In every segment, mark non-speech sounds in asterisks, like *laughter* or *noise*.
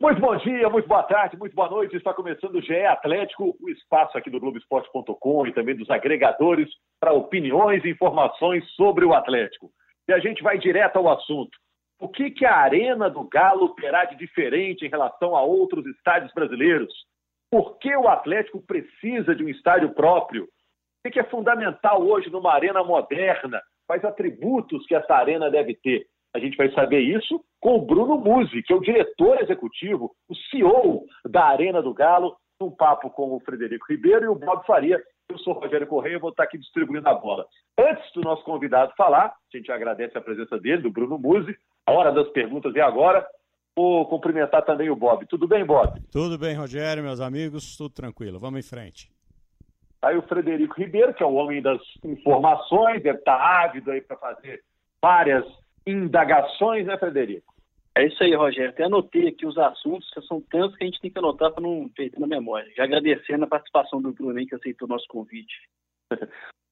Muito bom dia, muito boa tarde, muito boa noite. Está começando o GE Atlético, o espaço aqui do Globoesporte.com e também dos agregadores para opiniões e informações sobre o Atlético. E a gente vai direto ao assunto. O que, que a Arena do Galo terá de diferente em relação a outros estádios brasileiros? Por que o Atlético precisa de um estádio próprio? O que é fundamental hoje numa arena moderna? Quais atributos que essa arena deve ter? A gente vai saber isso com o Bruno Musi, que é o diretor executivo, o CEO da Arena do Galo, num papo com o Frederico Ribeiro e o Bob Faria. Eu sou o Rogério Correia e vou estar aqui distribuindo a bola. Antes do nosso convidado falar, a gente agradece a presença dele, do Bruno Musi. A hora das perguntas é agora. Vou cumprimentar também o Bob. Tudo bem, Bob? Tudo bem, Rogério, meus amigos, tudo tranquilo. Vamos em frente. Aí o Frederico Ribeiro, que é o homem das informações, deve estar ávido aí para fazer várias indagações, né, Frederico? É isso aí, Rogério. Até anotei aqui os assuntos, que são tantos que a gente tem que anotar para não perder na memória. Já agradecendo a participação do Bruno que aceitou o nosso convite.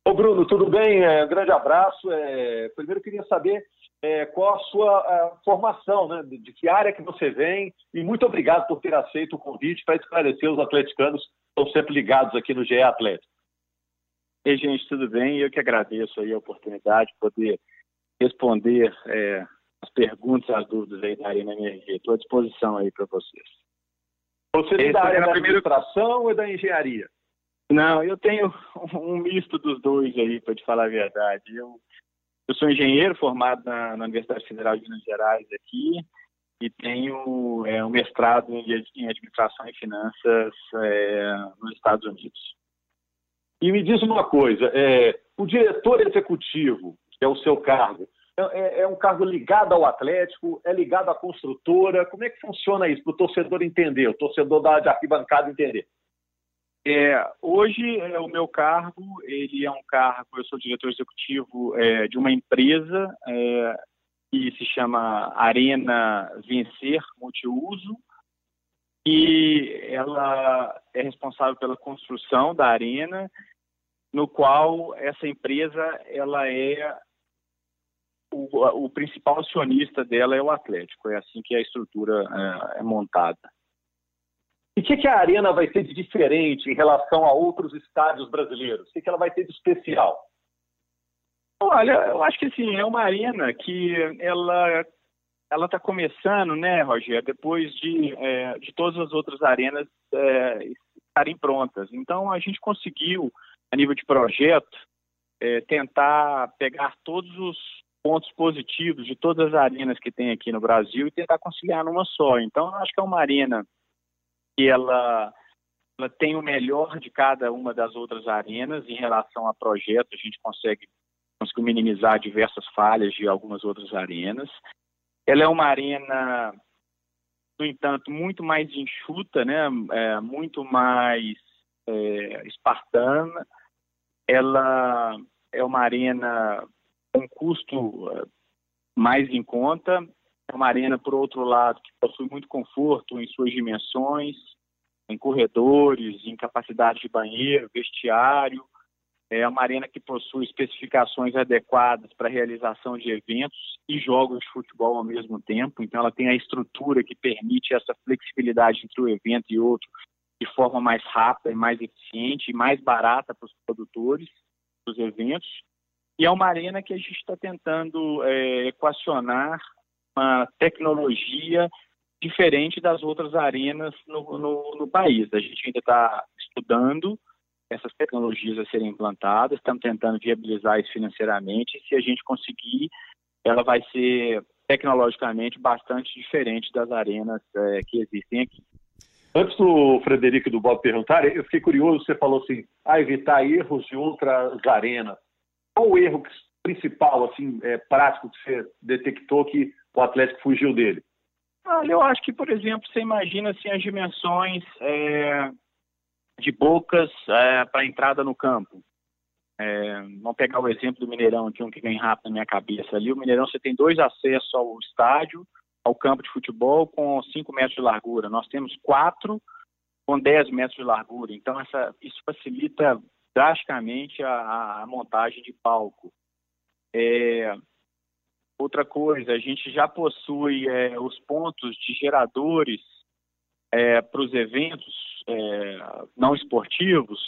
Ô Bruno, tudo bem? É, um grande abraço. É, primeiro queria saber é, qual a sua a formação, né? De, de, que área que você vem e muito obrigado por ter aceito o convite para esclarecer os atleticanos que estão sempre ligados aqui no GE Atlético. Ei, gente, tudo bem? Eu que agradeço aí a oportunidade de poder responder é, as perguntas, as dúvidas aí da Arena. Estou à disposição aí para vocês. Você é da área da administração ou da engenharia? Não, eu tenho um misto dos dois aí, para te falar a verdade. Eu eu sou engenheiro formado na, na, Universidade Federal de Minas Gerais aqui e tenho é, um mestrado em, em Administração e Finanças é, nos Estados Unidos. E me diz uma coisa, é, o diretor executivo, que é o seu cargo, é, é, é um cargo ligado ao Atlético, é ligado à construtora, como é que funciona isso para o torcedor entender, o torcedor da de arquibancada entender? É, hoje, é, o meu cargo, ele é um cargo, eu sou diretor executivo é, de uma empresa é, que se chama Arena Vencer Multiuso, e ela é responsável pela construção da arena, no qual essa empresa, ela é o, o principal acionista dela é o Atlético, é assim que a estrutura é, é montada. E o que, que, a Arena vai ter de diferente em relação a outros estádios brasileiros? O que, que ela vai ter de especial? Olha, eu acho que sim, é uma arena que ela ela está começando, né, Rogério, depois de, é, de todas as outras arenas é, estarem prontas. Então, a gente conseguiu, a nível de projeto, é, tentar pegar todos os pontos positivos de todas as arenas que tem aqui no Brasil e tentar conciliar numa só. Então, eu acho que é uma arena que ela, ela tem o melhor de cada uma das outras arenas em relação a projeto, a gente consegue minimizar diversas falhas de algumas outras arenas. Ela é uma arena, no entanto, muito mais enxuta, né? É, muito mais é, espartana. Ela é uma arena com custo é, mais em conta. É uma arena, por outro lado, que possui muito conforto em suas dimensões, em corredores, em capacidade de banheiro, vestiário. É uma arena que possui especificações adequadas para a realização de eventos e jogos de futebol ao mesmo tempo. Então, ela tem a estrutura que permite essa flexibilidade entre um evento e outro de forma mais rápida e mais eficiente e mais barata para os produtores dos eventos. E é uma arena que a gente está tentando é, equacionar uma tecnologia diferente das outras arenas no, no, no país. A gente ainda está estudando essas tecnologias a serem implantadas, estamos tentando viabilizar isso financeiramente. E se a gente conseguir, ela vai ser tecnologicamente bastante diferente das arenas é, que existem aqui. Antes do Frederico e do Bob perguntarem, eu fiquei curioso, você falou assim, ah, evitar erros de outras arenas. Qual o erro principal, assim, é, prático que você detectou que o Atlético fugiu dele? Olha, eu acho que, por exemplo, você imagina assim, as dimensões é, de bocas é, para entrada no campo. É, vamos pegar o exemplo do Mineirão, é um que vem rápido na minha cabeça ali. O Mineirão você tem dois acessos ao estádio, ao campo de futebol, com 5 metros de largura. Nós temos quatro com 10 metros de largura. Então, essa, isso facilita drasticamente a, a montagem de palco. É, outra coisa, a gente já possui é, os pontos de geradores é, para os eventos é, não esportivos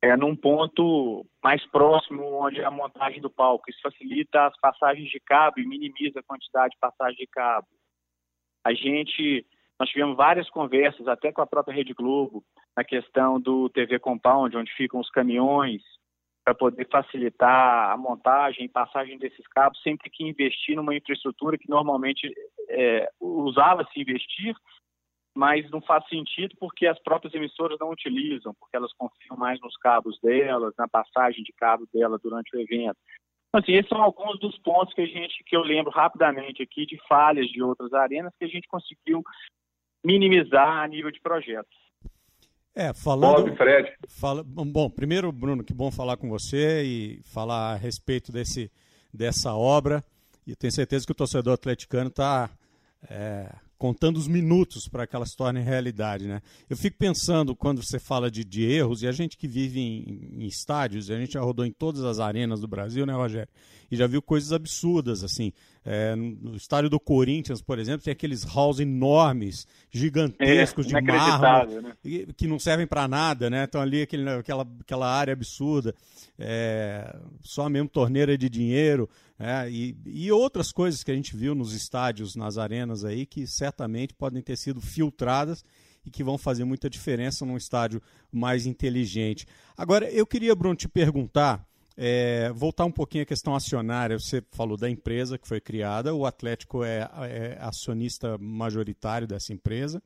é, num ponto mais próximo onde a montagem do palco. Isso facilita as passagens de cabo e minimiza a quantidade de passagem de cabo. A gente, nós tivemos várias conversas, até com a própria Rede Globo, na questão do TV Compound, onde ficam os caminhões, para poder facilitar a montagem e passagem desses cabos, sem ter que investir numa infraestrutura que normalmente é, usava-se investir, mas não faz sentido porque as próprias emissoras não utilizam, porque elas confiam mais nos cabos delas, na passagem de cabo dela durante o evento. Então, assim, esses são alguns dos pontos que a gente, que eu lembro rapidamente aqui de falhas de outras arenas que a gente conseguiu minimizar a nível de projeto. É, falando. Bob, Fred. Fala, bom, primeiro, Bruno, que bom falar com você e falar a respeito desse, dessa obra. E tenho certeza que o torcedor atleticano está é, contando os minutos para que ela se torne realidade. Né? Eu fico pensando, quando você fala de, de erros, e a gente que vive em, em estádios, a gente já rodou em todas as arenas do Brasil, né, Rogério? E já viu coisas absurdas, assim. É, no estádio do Corinthians, por exemplo, tem aqueles halls enormes, gigantescos é, de mármore, né? que não servem para nada, né? Estão ali aquele, aquela, aquela área absurda, é, só mesmo torneira de dinheiro, é, e, e outras coisas que a gente viu nos estádios, nas arenas aí, que certamente podem ter sido filtradas e que vão fazer muita diferença num estádio mais inteligente. Agora, eu queria, Bruno, te perguntar é, voltar um pouquinho à questão acionária, você falou da empresa que foi criada, o Atlético é, é acionista majoritário dessa empresa.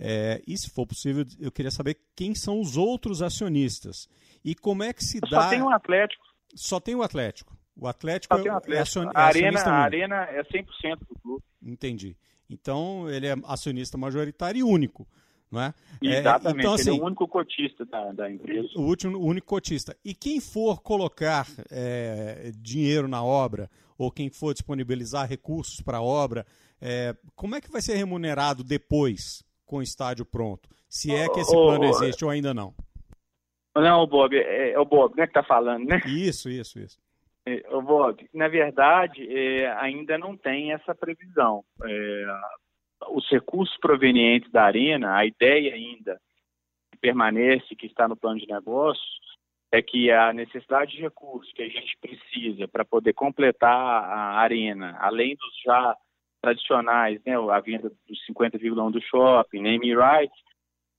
É, e se for possível, eu queria saber quem são os outros acionistas e como é que se dá. Só tem o Atlético. Só tem o Atlético. O Atlético, Só tem o Atlético. é, acion... a, arena, a Arena é 100% do clube. Entendi. Então ele é acionista majoritário e único não é? Exatamente, é, então, assim, ele é o único cotista da, da empresa. O, último, o único cotista. E quem for colocar é, dinheiro na obra, ou quem for disponibilizar recursos para a obra, é, como é que vai ser remunerado depois, com o estádio pronto? Se é que esse plano existe ou ainda não. Não, Bob, é, é o Bob, né, que está falando, né? Isso, isso, isso. É, Bob, na verdade, é, ainda não tem essa previsão. Os recursos provenientes da Arena, a ideia ainda que permanece, que está no plano de negócios, é que a necessidade de recursos que a gente precisa para poder completar a Arena, além dos já tradicionais, né, a venda dos 50,1 do shopping, name rights,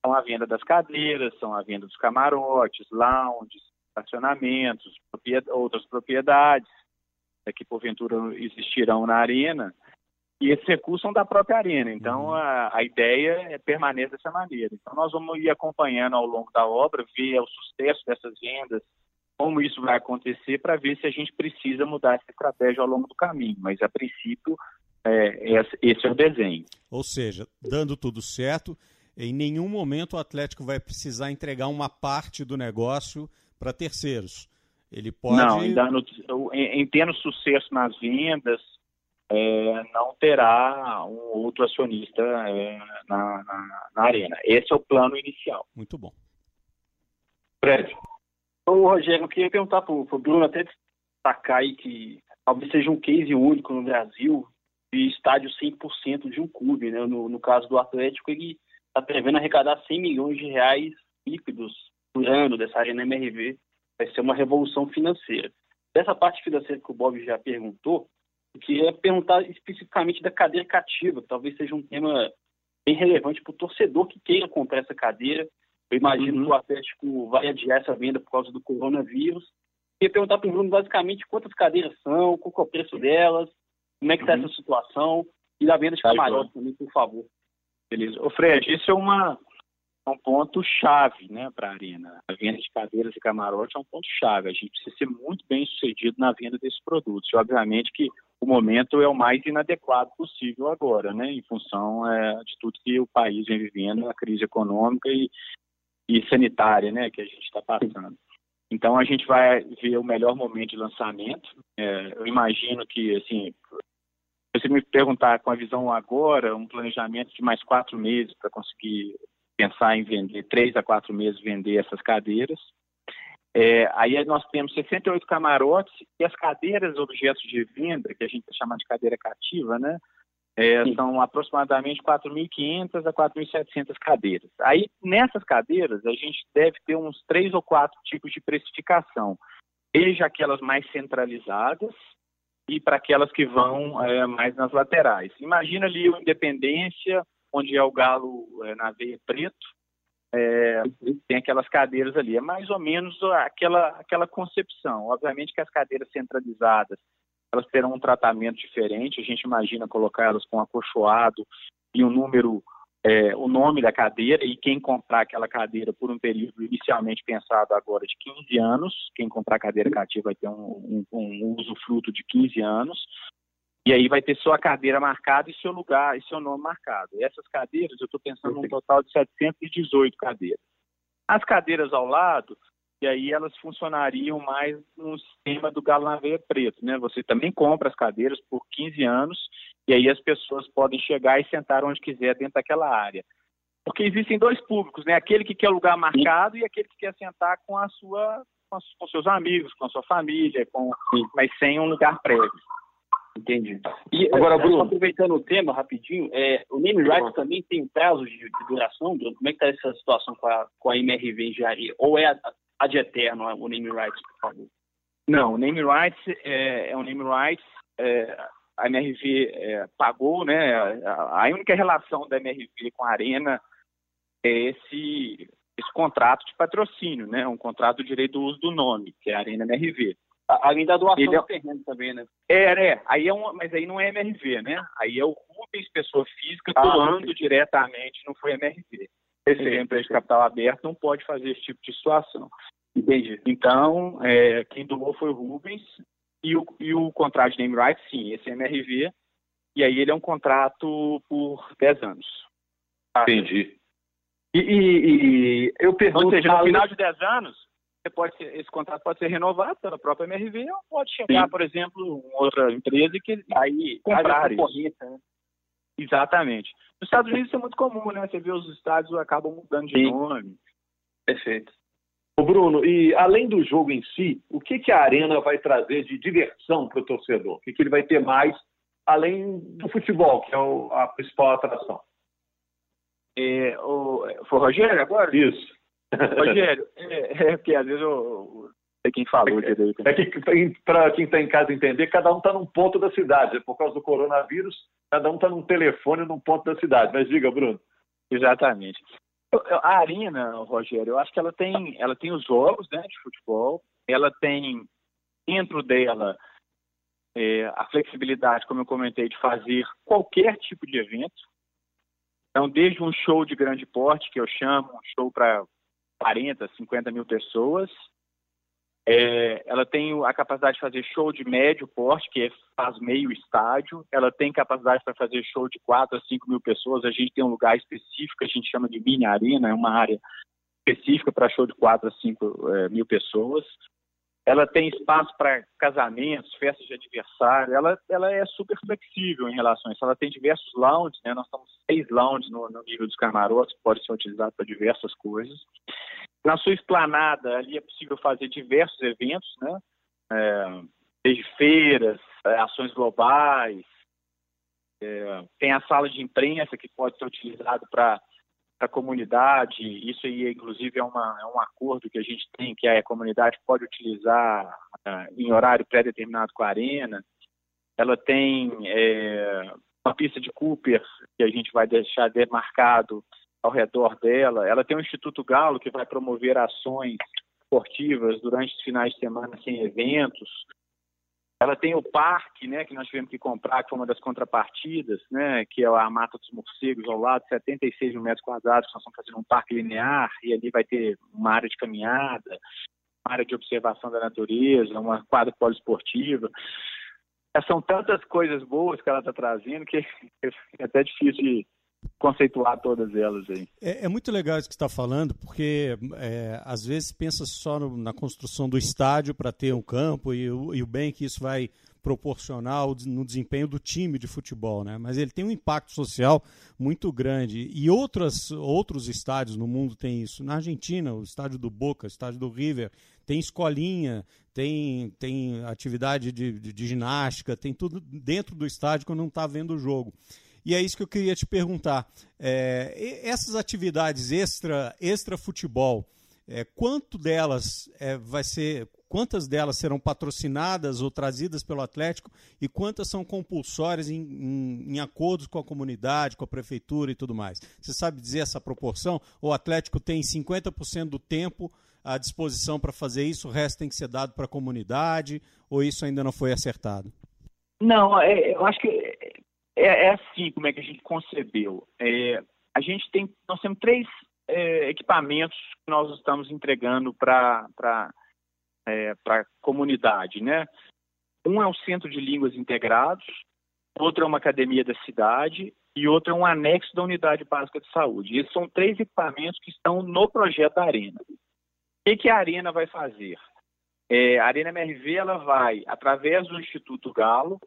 são a venda das cadeiras, são a venda dos camarotes, lounges, estacionamentos, outras propriedades né, que porventura existirão na arena, e esses recursos são da própria arena. Então, uhum. a, a ideia é permanecer dessa maneira. Então, nós vamos ir acompanhando ao longo da obra, ver o sucesso dessas vendas, como isso vai acontecer, para ver se a gente precisa mudar essa estratégia ao longo do caminho. Mas, a princípio, é, esse é o desenho. Ou seja, dando tudo certo, em nenhum momento o Atlético vai precisar entregar uma parte do negócio para terceiros. Ele pode. Não, em, dando, em, em tendo sucesso nas vendas, é, não terá um outro acionista é, na, na, na, arena. Esse é o plano inicial. Muito bom. Fred. Ô, Rogério, eu queria perguntar para o Bruno, até destacar aí que talvez seja um case único no Brasil de estádio 100% de um clube. Né? No, no caso do Atlético, ele está prevendo arrecadar 100 milhões de reais líquidos por ano dessa arena MRV. Vai ser uma revolução financeira. Dessa parte financeira que o Bob já perguntou, queria perguntar especificamente da cadeira cativa, talvez seja um tema bem relevante para o torcedor que queira comprar essa cadeira. Eu imagino uhum. que o Atlético vai adiar essa venda por causa do coronavírus. Queria perguntar para o Bruno basicamente quantas cadeiras são, qual é o preço delas, como é que está uhum. essa situação e da venda de tá camarote também, por favor. Beleza. Ô Fred, isso é uma, um ponto chave né, para a arena. A venda de cadeiras e camarote é um ponto chave. A gente precisa ser muito bem sucedido na venda desses produtos. E, obviamente que o momento é o mais inadequado possível agora, né, em função é, de tudo que o país vem vivendo, a crise econômica e, e sanitária né, que a gente está passando. Então a gente vai ver o melhor momento de lançamento. É, eu imagino que, assim, se me perguntar com a visão agora, um planejamento de mais quatro meses para conseguir pensar em vender, três a quatro meses vender essas cadeiras. É, aí nós temos 68 camarotes e as cadeiras objetos de venda, que a gente chama de cadeira cativa, né? É, são aproximadamente 4.500 a 4.700 cadeiras. Aí, nessas cadeiras, a gente deve ter uns três ou quatro tipos de precificação. Seja aquelas mais centralizadas e para aquelas que vão é, mais nas laterais. Imagina ali o Independência, onde é o galo é, na veia preto, é, tem aquelas cadeiras ali. É mais ou menos aquela, aquela concepção. Obviamente que as cadeiras centralizadas elas terão um tratamento diferente. A gente imagina colocar elas com acolchoado e um número, é, o nome da cadeira e quem comprar aquela cadeira por um período inicialmente pensado agora de 15 anos, quem comprar cadeira cativa vai ter um, um, um usufruto de 15 anos. E aí vai ter sua cadeira marcada e seu lugar e seu nome marcado. E essas cadeiras, eu estou pensando num total de 718 cadeiras. As cadeiras ao lado, e aí elas funcionariam mais no sistema do galo na veia preto, né? Você também compra as cadeiras por 15 anos e aí as pessoas podem chegar e sentar onde quiser dentro daquela área. Porque existem dois públicos, né? Aquele que quer lugar marcado e aquele que quer sentar com a sua com, com seus amigos, com a sua família, com mas sem um lugar prévio. Entendi. E agora, Bruno, aproveitando o tema rapidinho, é, o name rights também tem prazos de, de, duração, Bruno? Como é que está essa situação com a, com a MRV já? Ou é ad eterno o name rights, por favor? Não, o name rights é, é um name rights. É, a MRV é, pagou, né? A, a única relação da MRV com a Arena é esse, esse contrato de patrocínio, né? Um contrato de direito do uso do nome, que é a Arena MRV. Além da doação Ele é... do terreno também, né? É, é. Aí é um, mas aí não é MRV, né? Aí é o Rubens, pessoa física, ah, doando diretamente, não foi MRV. Esse empresa de capital aberto não pode fazer esse tipo de situação. Entendi. Então, é, quem doou foi o Rubens e o, e o contrato de name rights, sim, esse é MRV. E aí ele é um contrato por 10 anos. Entendi. E, e, e eu pergunto... Ou seja, no final de 10 anos, você pode ser, esse contrato pode ser renovado pela própria MRV ou pode chegar, sim. por exemplo, outra empresa que aí comprar isso. Né? Exatamente. Nos Estados Unidos isso é muito comum, né? Você vê os estádios acabam mudando de Sim. nome. Perfeito. Ô Bruno, e além do jogo em si, o que, que a Arena vai trazer de diversão para o torcedor? O que, que ele vai ter mais, além do futebol, que é o, a principal atração? É, o, foi o Rogério agora? Isso. Rogério, é, é porque às vezes eu, sei quem falou é, direito. É que, para quem está em casa entender, cada um está num ponto da cidade. Por causa do coronavírus, cada um está num telefone num ponto da cidade. Mas diga, Bruno. Exatamente. A Arena, Rogério, eu acho que ela tem, ela tem os jogos né, de futebol, ela tem dentro dela é, a flexibilidade, como eu comentei, de fazer qualquer tipo de evento. Então, desde um show de grande porte, que eu chamo, um show para 40, 50 mil pessoas, é, ela tem a capacidade de fazer show de médio porte, que é, faz meio estádio. Ela tem capacidade para fazer show de 4 a 5 mil pessoas. A gente tem um lugar específico, a gente chama de mini arena, é uma área específica para show de 4 a 5 é, mil pessoas. Ela tem espaço para casamentos, festas de aniversário. Ela, ela é super flexível em relação a isso. Ela tem diversos lounges, né? Nós estamos seis lounges no, no nível dos camarotes, que podem ser utilizados para diversas coisas. Na sua esplanada, ali é possível fazer diversos eventos, né? É, desde feiras, é, ações globais. É, tem a sala de imprensa que pode ser utilizado para a comunidade. Isso aí, inclusive, é, uma, é um acordo que a gente tem, que a comunidade pode utilizar é, em horário pré-determinado com a arena. Ela tem é, uma pista de Cooper que a gente vai deixar demarcado ao redor dela. Ela tem o Instituto Galo, que vai promover ações esportivas durante os finais de semana sem eventos. Ela tem o parque, né, que nós tivemos que comprar, que foi uma das contrapartidas, né, que é a Mata dos Morcegos ao lado, 76 mil metros quadrados, nós estamos fazendo um parque linear, e ali vai ter uma área de caminhada, uma área de observação da natureza, uma quadra poliesportiva. São tantas coisas boas que ela está trazendo que *laughs* é até difícil de, conceituar todas elas aí. É, é muito legal isso que está falando, porque é, às vezes pensa só no, na construção do estádio para ter um campo e o, e o bem que isso vai proporcionar no desempenho do time de futebol, né? Mas ele tem um impacto social muito grande e outras, outros estádios no mundo têm isso. Na Argentina, o estádio do Boca, o estádio do River, tem escolinha, tem, tem atividade de, de, de ginástica, tem tudo dentro do estádio quando não está vendo o jogo. E é isso que eu queria te perguntar. É, essas atividades extra, extra futebol, é, quanto delas é, vai ser, quantas delas serão patrocinadas ou trazidas pelo Atlético e quantas são compulsórias em, em, em, acordos com a comunidade, com a prefeitura e tudo mais? Você sabe dizer essa proporção? O Atlético tem 50% do tempo à disposição para fazer isso, o resto tem que ser dado para a comunidade ou isso ainda não foi acertado? Não, é, eu acho que é, é, assim como é que a gente concebeu. É, a gente tem, nós temos três é, equipamentos que nós estamos entregando para é, a comunidade, né? Um é um centro de línguas integrados, outro é uma academia da cidade e outro é um anexo da unidade básica de saúde. Esses são três equipamentos que estão no projeto da Arena. O que, que a Arena vai fazer? É, a Arena MRV ela vai, através do Instituto Galo,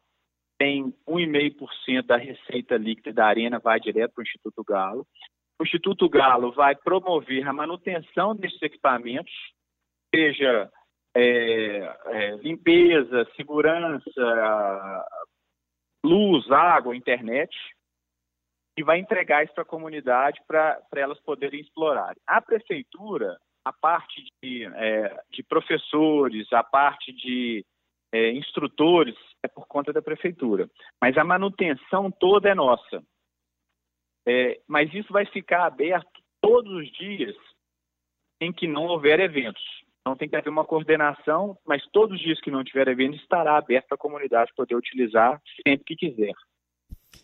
tem 1,5% da receita líquida da Arena vai direto para o Instituto Galo. O Instituto Galo vai promover a manutenção desses equipamentos, seja é, é, limpeza, segurança, luz, água, internet, e vai entregar isso para a comunidade para elas poderem explorar. A prefeitura, a parte de, é, de professores, a parte de é, instrutores, é por conta da prefeitura. Mas a manutenção toda é nossa. É, mas isso vai ficar aberto todos os dias em que não houver eventos. Então tem que haver uma coordenação, mas todos os dias que não tiver evento estará aberto para a comunidade poder utilizar sempre que quiser.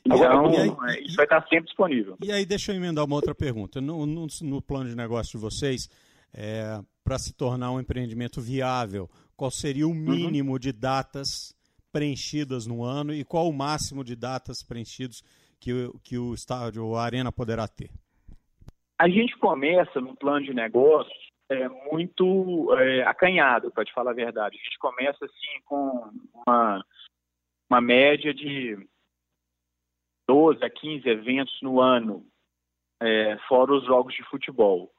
Então, aí, é, isso vai estar sempre disponível. E aí, deixa eu emendar uma outra pergunta. No, no, no plano de negócio de vocês, é, para se tornar um empreendimento viável, qual seria o uhum. mínimo uhum. de datas preenchidas no ano e qual o máximo de datas preenchidas que, que o estádio ou a arena poderá ter? A gente começa no plano de negócios é, muito é, acanhado, para te falar a verdade. A gente começa assim com uma, uma média de 12 a 15 eventos no ano, é, fora os jogos de futebol.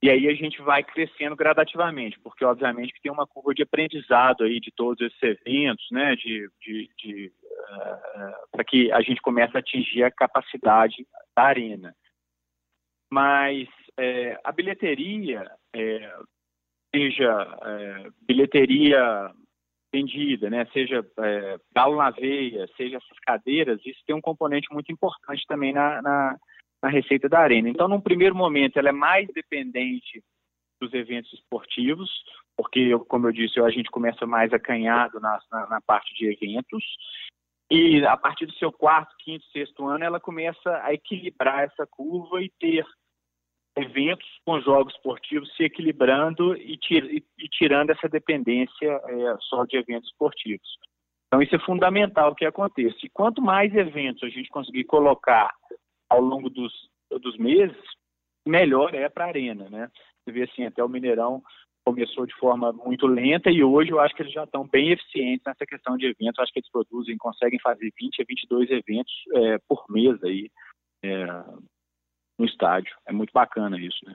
E aí a gente vai crescendo gradativamente, porque obviamente que tem uma curva de aprendizado aí de todos esses eventos, né, de, de, de uh, para que a gente comece a atingir a capacidade da arena. Mas é, a bilheteria, é, seja é, bilheteria vendida, né, seja galo na veia, seja essas cadeiras, isso tem um componente muito importante também na, na na receita da arena. Então, num primeiro momento, ela é mais dependente dos eventos esportivos, porque, como eu disse, a gente começa mais acanhado na, na, na parte de eventos, e a partir do seu quarto, quinto, sexto ano, ela começa a equilibrar essa curva e ter eventos com jogos esportivos se equilibrando e, tir e tirando essa dependência é, só de eventos esportivos. Então, isso é fundamental que aconteça. E quanto mais eventos a gente conseguir colocar ao longo dos, dos meses, melhor é para a Arena, né? Você vê assim, até o Mineirão começou de forma muito lenta e hoje eu acho que eles já estão bem eficientes nessa questão de eventos. Eu acho que eles produzem, conseguem fazer 20 a 22 eventos é, por mês aí é, no estádio. É muito bacana isso, né?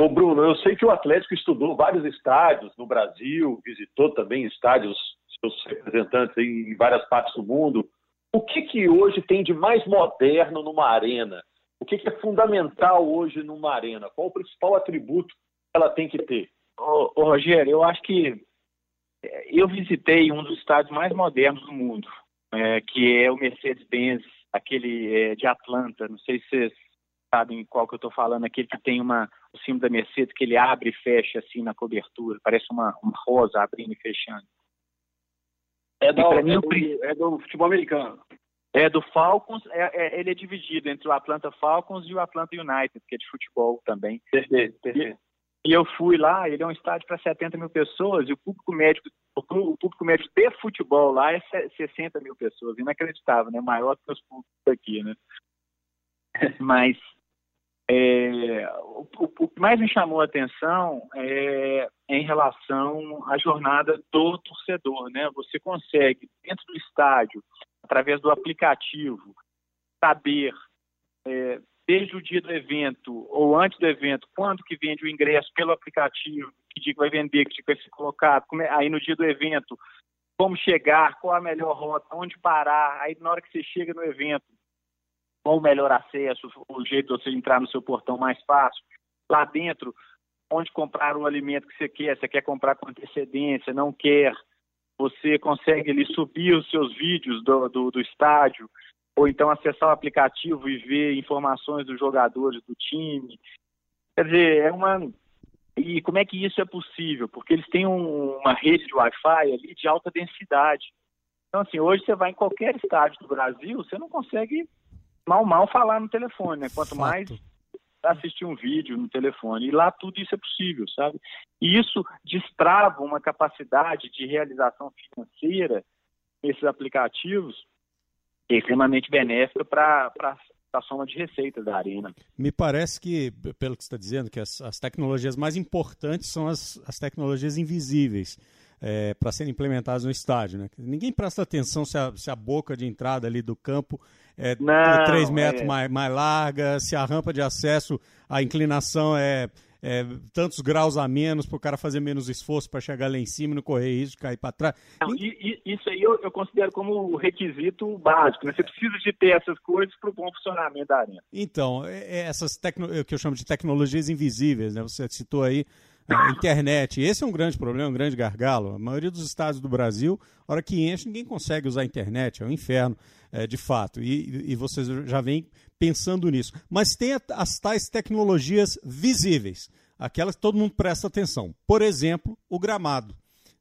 Ô Bruno, eu sei que o Atlético estudou vários estádios no Brasil, visitou também estádios, seus representantes em várias partes do mundo. O que, que hoje tem de mais moderno numa arena? O que, que é fundamental hoje numa arena? Qual o principal atributo que ela tem que ter? Ô, ô, Rogério, eu acho que é, eu visitei um dos estádios mais modernos do mundo, é, que é o Mercedes-Benz, aquele é, de Atlanta. Não sei se vocês sabem qual que eu estou falando, aquele que tem uma, o símbolo da Mercedes, que ele abre e fecha assim na cobertura, parece uma, uma rosa abrindo e fechando. É, do, é, do, é do futebol americano. É do Falcons, é, é, ele é dividido entre o Atlanta Falcons e o Atlanta United, que é de futebol também. Perfeito, perfeito. E, e eu fui lá, ele é um estádio para 70 mil pessoas, e o público médico, o público médico de futebol lá é 60 mil pessoas, inacreditável, né? Maior que os públicos aqui, né? *laughs* Mas é, o, o, que mais me chamou a atenção é, em relação à jornada do torcedor, né? Você consegue, dentro do estádio, através do aplicativo, saber é, desde o dia do evento ou antes do evento, quando que vende o ingresso pelo aplicativo, que dia que vai vender, que dia que vai ser colocado, é, aí no dia do evento, como chegar, qual a melhor rota, onde parar, aí na hora que você chega no evento, com o melhor acesso, o jeito de você entrar no seu portão mais fácil. Lá dentro, onde comprar o alimento que você quer, você quer comprar com antecedência, não quer, você consegue ali subir os seus vídeos do, do, do estádio, ou então acessar o aplicativo e ver informações dos jogadores do time. Quer dizer, é uma. E como é que isso é possível? Porque eles têm um, uma rede de Wi-Fi ali de alta densidade. Então, assim, hoje você vai em qualquer estádio do Brasil, você não consegue mal mal falar no telefone, né? Quanto Fato. mais assistir um vídeo no telefone. E lá tudo isso é possível, sabe? E isso destrava uma capacidade de realização financeira nesses aplicativos extremamente benéfica para a soma de receitas da Arena. Me parece que, pelo que você está dizendo, que as, as, tecnologias mais importantes são as, as tecnologias invisíveis. É, para serem implementadas no estádio. Né? Ninguém presta atenção se a, se a boca de entrada ali do campo é, Não, 3 metros é... mais, mais larga, se a rampa de acesso, a inclinação é, é tantos graus a menos para o cara fazer menos esforço para chegar lá em cima e não correr risco de cair para trás. Não, e, e, isso aí eu, eu, considero como requisito básico. Né? Você precisa de ter essas coisas para o bom funcionamento da arena. Então, é, é essas tecno, que eu chamo de tecnologias invisíveis, né? você citou aí a internet. Esse é um grande problema, um grande gargalo. A maioria dos estados do Brasil, hora que enche, ninguém consegue usar a internet, é um inferno é, de fato. E, e vocês já vêm pensando nisso. Mas tem as tais tecnologias visíveis, aquelas que todo mundo presta atenção. Por exemplo, o gramado.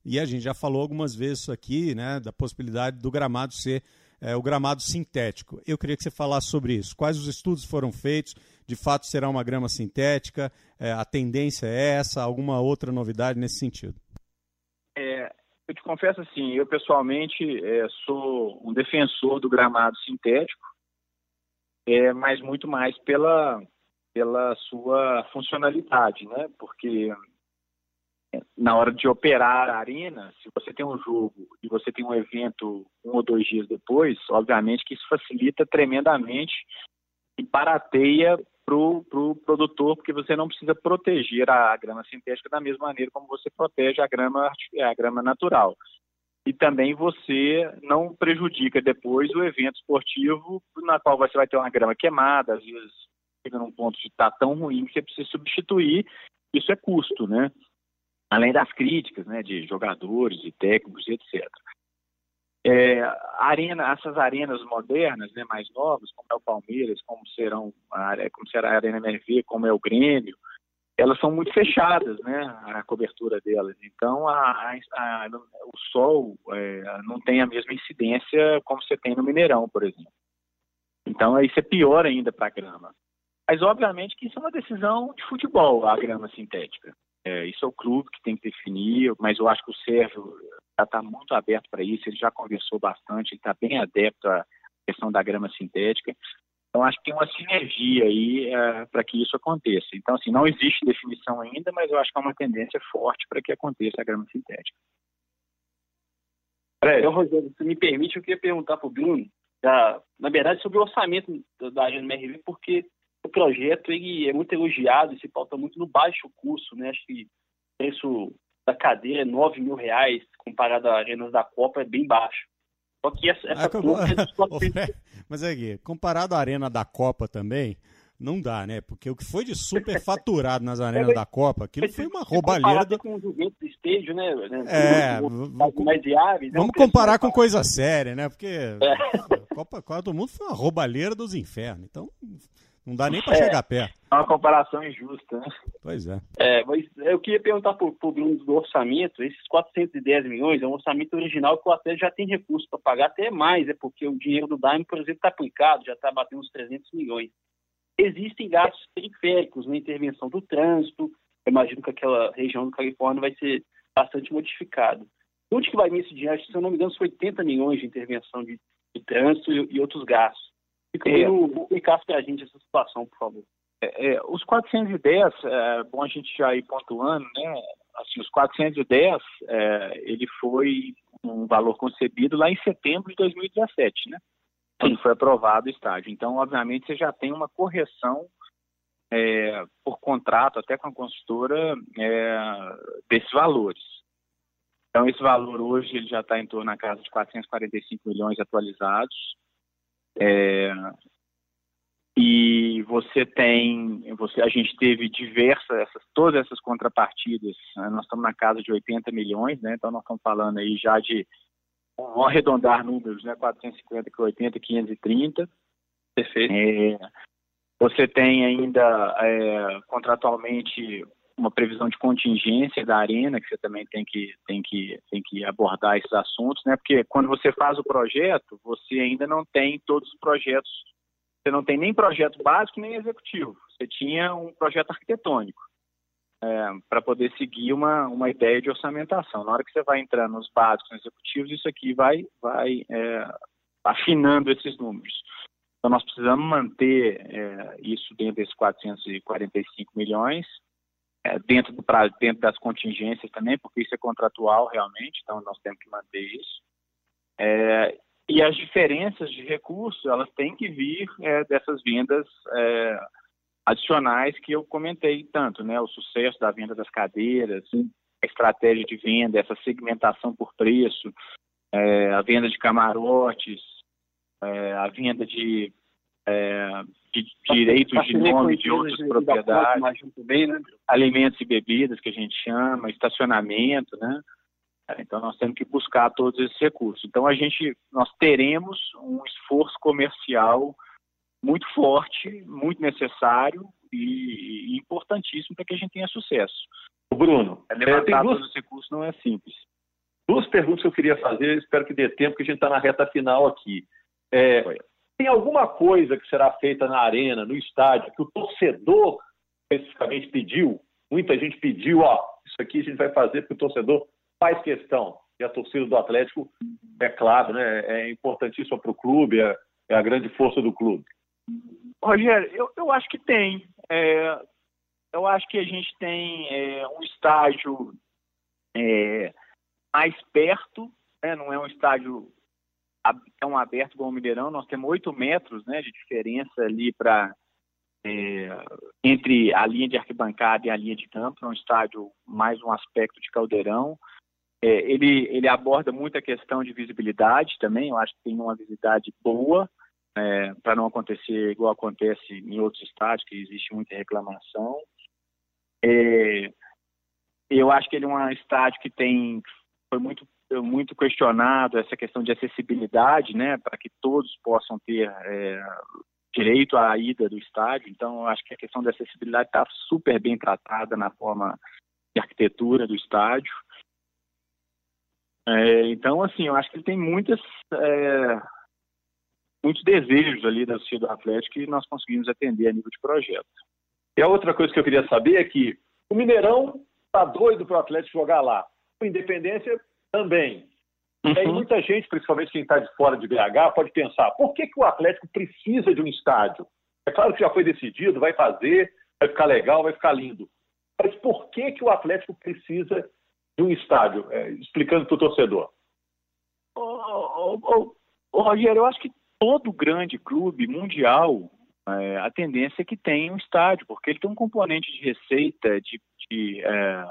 E a gente já falou algumas vezes aqui né, da possibilidade do gramado ser é, o gramado sintético. Eu queria que você falasse sobre isso. Quais os estudos foram feitos? De fato, será uma grama sintética? É, a tendência é essa? Alguma outra novidade nesse sentido? É, eu te confesso assim, eu pessoalmente é, sou um defensor do gramado sintético, é, mas muito mais pela, pela sua funcionalidade, né? Porque é, na hora de operar a arena, se você tem um jogo e você tem um evento um ou dois dias depois, obviamente que isso facilita tremendamente e barateia para o pro produtor, porque você não precisa proteger a grama sintética da mesma maneira como você protege a grama, a grama natural. E também você não prejudica depois o evento esportivo, na qual você vai ter uma grama queimada, às vezes chega num ponto de estar tá tão ruim que você precisa substituir. Isso é custo, né? Além das críticas, né, de jogadores, de técnicos, etc. É, arena, essas arenas modernas, né, mais novas, como é o Palmeiras, como serão a, como será a Arena MRV, como é o Grêmio, elas são muito fechadas, né, a cobertura delas. Então, a, a, o sol é, não tem a mesma incidência como você tem no Mineirão, por exemplo. Então, isso é pior ainda para a grama. Mas, obviamente, que isso é uma decisão de futebol, a grama sintética. É, isso é o clube que tem que definir, mas eu acho que o Sérgio está muito aberto para isso, ele já conversou bastante, ele está bem adepto à questão da grama sintética. Então, acho que tem uma sinergia aí é, para que isso aconteça. Então, assim, não existe definição ainda, mas eu acho que é uma tendência forte para que aconteça a grama sintética. É, então, Rogério, se me permite, eu queria perguntar para o Bruno, na verdade, sobre o orçamento da Agenda MRV, porque o projeto ele é muito elogiado e se pauta muito no baixo custo, né? Acho que o preço da cadeira é 9 mil reais, comparado a arenas da Copa, é bem baixo. Só que essa, essa ah, *laughs* Mas é que, comparado à arena da Copa também, não dá, né? Porque o que foi de super faturado nas *laughs* arenas da Copa, aquilo foi uma roubalheira. Do... com o Juventus Stage, né? É, vamos, diário, vamos comparar com coisa séria, né? Porque é. a Copa, Copa do Mundo foi uma roubalheira dos infernos. Então, não dá nem para é, chegar perto. É uma comparação injusta, né? Pois é. é mas eu queria perguntar para o Bruno do orçamento, esses 410 milhões é um orçamento original que o Atlético já tem recurso para pagar até mais, é porque o dinheiro do Daime, por exemplo, está aplicado, já está batendo uns 300 milhões. Existem gastos periféricos na intervenção do trânsito, eu imagino que aquela região do Califórnia vai ser bastante modificada. Onde que vai vir esse dinheiro? Se eu não me engano, são 80 milhões de intervenção de, de trânsito e, e outros gastos. Fica explicasse para a gente essa situação, por favor. É, é, os 410, é bom a gente já ir pontuando, né? Assim, os 410, é, ele foi um valor concebido lá em setembro de 2017, né? Quando foi aprovado o estádio. Então, obviamente, você já tem uma correção é, por contrato, até com a consultora, é, desses valores. Então, esse valor hoje ele já está em torno da casa de 445 milhões atualizados. É, e você tem, você, a gente teve diversas, essas, todas essas contrapartidas, né? nós estamos na casa de 80 milhões, né? então nós estamos falando aí já de, vamos arredondar números, né? 450, 80, 530. Perfeito. É, você tem ainda é, contratualmente uma previsão de contingência da arena que você também tem que tem que tem que abordar esses assuntos, né? Porque quando você faz o projeto, você ainda não tem todos os projetos você não tem nem projeto básico nem executivo. Você tinha um projeto arquitetônico é, para poder seguir uma, uma ideia de orçamentação. Na hora que você vai entrando nos básicos, nos executivos, isso aqui vai, vai é, afinando esses números. Então, nós precisamos manter é, isso dentro desses 445 milhões, é, dentro, do prazo, dentro das contingências também, porque isso é contratual realmente, então nós temos que manter isso. É, e as diferenças de recursos, elas têm que vir é, dessas vendas é, adicionais que eu comentei tanto, né? O sucesso da venda das cadeiras, a estratégia de venda, essa segmentação por preço, é, a venda de camarotes, é, a venda de, é, de direitos de nome de outras propriedades, bem, né? alimentos e bebidas que a gente chama, estacionamento, né? Então nós temos que buscar todos esses recursos. Então a gente, nós teremos um esforço comercial muito forte, muito necessário e, e importantíssimo para que a gente tenha sucesso. Bruno, é, levantar duas, todos os recursos não é simples. Duas perguntas que eu queria fazer, espero que dê tempo, que a gente está na reta final aqui. É, tem alguma coisa que será feita na arena, no estádio, que o torcedor especificamente pediu? Muita gente pediu, ó, isso aqui a gente vai fazer porque o torcedor faz questão. E a torcida do Atlético, é claro, né, é importantíssima para o clube, é, é, a grande força do clube. Rogério, eu, eu acho que tem. É, eu acho que a gente tem é, um estádio é, mais perto, né, não é um estádio tão aberto como o Mineirão, nós temos oito metros né, de diferença ali para é, entre a linha de arquibancada e a linha de campo, é um estádio mais um aspecto de caldeirão. É, ele, ele aborda muito a questão de visibilidade também, eu acho que tem uma visibilidade boa, é, para não acontecer igual acontece em outros estádios, que existe muita reclamação. É, eu acho que ele é um estádio que tem foi muito muito questionado essa questão de acessibilidade, né, para que todos possam ter é, direito à ida do estádio. Então, acho que a questão da acessibilidade está super bem tratada na forma de arquitetura do estádio. É, então, assim, eu acho que ele tem muitas, é, muitos desejos ali da torcida do Atlético que nós conseguimos atender a nível de projeto. E a outra coisa que eu queria saber é que o Mineirão está doido para o Atlético jogar lá. O Independência também. Uhum. E aí muita gente, principalmente quem está de fora de BH, pode pensar, por que, que o Atlético precisa de um estádio? É claro que já foi decidido, vai fazer, vai ficar legal, vai ficar lindo. Mas por que, que o Atlético precisa de um estádio, é, explicando para o torcedor? Ô, ô, ô, Rogério, eu acho que todo grande clube mundial, é, a tendência é que tenha um estádio, porque ele tem um componente de receita, de, de é,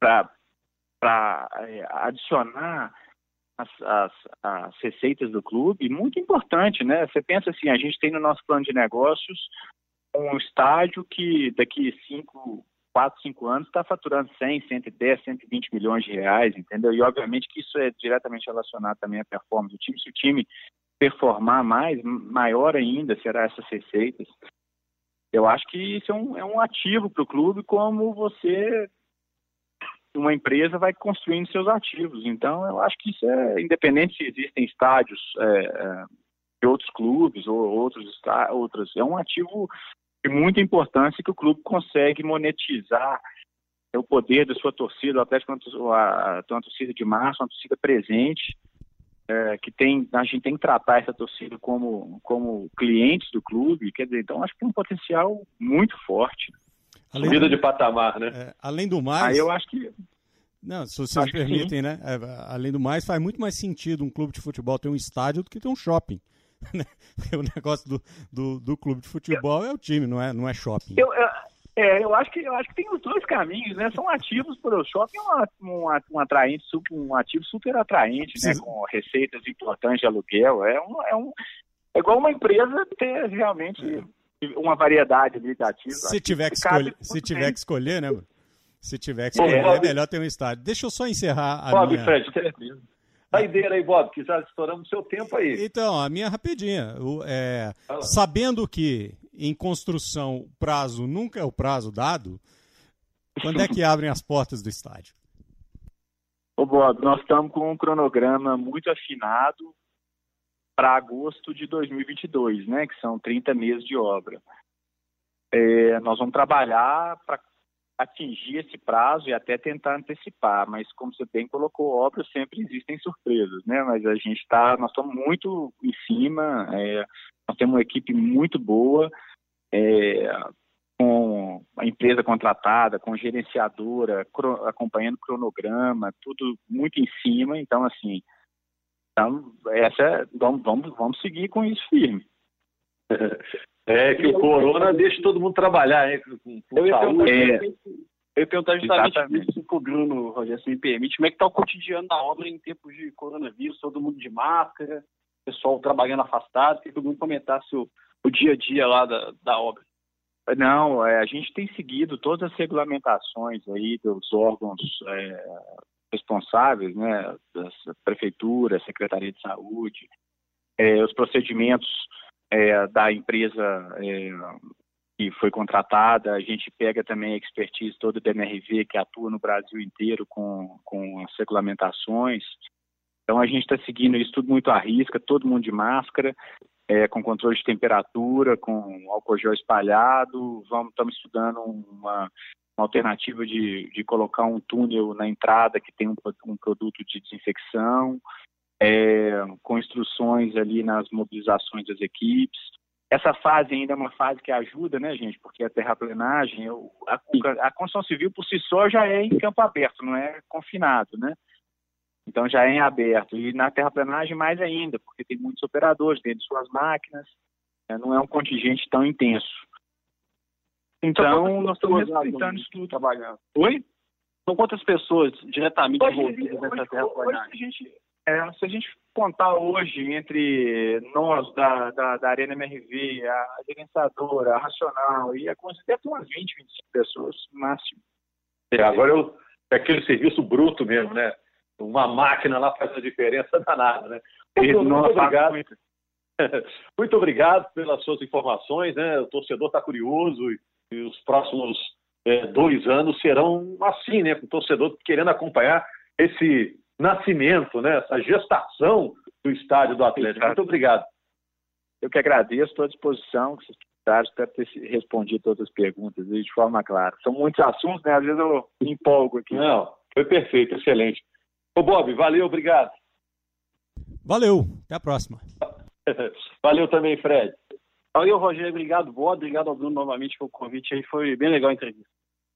para é, adicionar as, as, as, receitas do clube, muito importante, né? Você pensa assim, a gente tem no nosso plano de negócios um estádio que daqui cinco 4, 5 anos está faturando 100, 110, 120 milhões de reais, entendeu? E obviamente que isso é diretamente relacionado também à performance do time. Se o time performar mais, maior ainda será essas receitas. Eu acho que isso é um, é um ativo para o clube, como você, uma empresa, vai construindo seus ativos. Então, eu acho que isso é independente se existem estádios é, é de outros clubes ou outros, outros, é um ativo de muita importância que o clube consegue monetizar o poder da sua torcida, o Atlético tem uma torcida de março, uma torcida presente, é, que tem, a gente tem que tratar essa torcida como, como clientes do clube, quer dizer, então acho que tem um potencial muito forte. Além Subida do, de patamar, né? É, além do mais... Aí eu acho que... Não, se vocês me permitem, né? É, além do mais, faz muito mais sentido um clube de futebol ter um estádio do que ter um shopping. *laughs* Né? o negócio do, do, do, clube de futebol é o time, não é, não é shopping. Eu, eu, é, eu acho que eu acho que tem os dois caminhos, né? São ativos para o shopping, é um, um, um atraente, um ativo super atraiente, né? Com receitas importantes de aluguel. É um, é um É igual uma empresa ter realmente uma variedade de ativos. Se tiver que, escolher, se tiver que escolher, né, Bruno? Se tiver que escolher, é, é melhor ter um estádio. Deixa eu só encerrar a Bob, minha... Fred, saideira aí, Bob, que já estouramos seu tempo aí. Então, a minha rapidinha. O, é, sabendo que em construção o prazo nunca é o prazo dado, quando é que *laughs* abrem as portas do estádio? Ô Bob, nós estamos com um cronograma muito afinado para agosto de 2022, né, que são 30 meses de obra. É, nós vamos trabalhar para atingir esse prazo e até tentar antecipar, mas como você bem colocou, obra sempre existem surpresas, né? Mas a gente está, nós estamos muito em cima, é, nós temos uma equipe muito boa, é, com a empresa contratada, com gerenciadora, acompanhando o cronograma, tudo muito em cima, então assim, então, essa, vamos, vamos, vamos seguir com isso firme. *laughs* É que o corona deixa todo mundo trabalhar, hein? Com, com eu, ia saúde. É, eu ia perguntar justamente isso pro Bruno, Rogério, se me permite. Como é que está o cotidiano da obra em tempos de coronavírus? Todo mundo de máscara, pessoal trabalhando afastado. Queria que o Bruno comentasse o, o dia a dia lá da, da obra. Não, é, a gente tem seguido todas as regulamentações aí dos órgãos é, responsáveis, né, das prefeituras, Secretaria de Saúde, é, os procedimentos é, da empresa é, que foi contratada, a gente pega também a expertise toda da MRV, que atua no Brasil inteiro com, com as regulamentações. Então a gente está seguindo isso tudo muito à risca, todo mundo de máscara, é, com controle de temperatura, com álcool gel espalhado. Vamos, estamos estudando uma, uma alternativa de, de colocar um túnel na entrada que tem um, um produto de desinfecção é, com instruções ali nas mobilizações das equipes. Essa fase ainda é uma fase que ajuda, né, gente? Porque a terraplenagem, a, a construção civil por si só já é em campo aberto, não é confinado, né? Então já é em aberto. E na terraplenagem mais ainda, porque tem muitos operadores dentro de suas máquinas, né? não é um contingente tão intenso. Então, nós estamos respeitando isso tudo. Trabalhando. Oi? São quantas pessoas diretamente envolvidas nessa terraplenagem? Hoje, a gente, é, se a gente contar hoje entre nós da, da, da Arena MRV, a gerenciadora, a Racional e a Considera umas 20, 25 pessoas no máximo. É, agora eu, é aquele serviço bruto mesmo, né? Uma máquina lá faz a diferença *laughs* danada, né? Muito, muito obrigado. Muito. *laughs* muito obrigado pelas suas informações, né? O torcedor está curioso e, e, os próximos é, dois anos serão assim, né? O torcedor querendo acompanhar esse nascimento, né, essa gestação do estádio do Atlético. Muito obrigado. Eu que agradeço, estou à disposição. Espero ter respondido todas as perguntas de forma clara. São muitos assuntos, né? Às vezes eu me empolgo aqui. Não, foi perfeito, excelente. Ô Bob, valeu, obrigado. Valeu, até a próxima. *laughs* valeu também, Fred. Valeu, Rogério, obrigado, Bob, obrigado ao Bruno novamente pelo convite aí, foi bem legal a entrevista.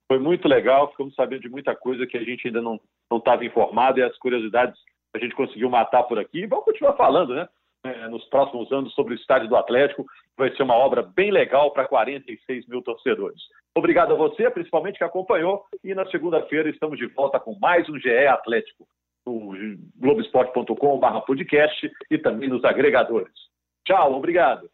Foi muito legal, ficamos sabendo de muita coisa que a gente ainda não estava informado e as curiosidades a gente conseguiu matar por aqui. E vamos continuar falando, né? É, nos próximos anos sobre o estádio do Atlético. Vai ser uma obra bem legal para 46 mil torcedores. Obrigado a você, principalmente que acompanhou. E na segunda-feira estamos de volta com mais um GE Atlético no globesport.com/podcast e também nos agregadores. Tchau, obrigado.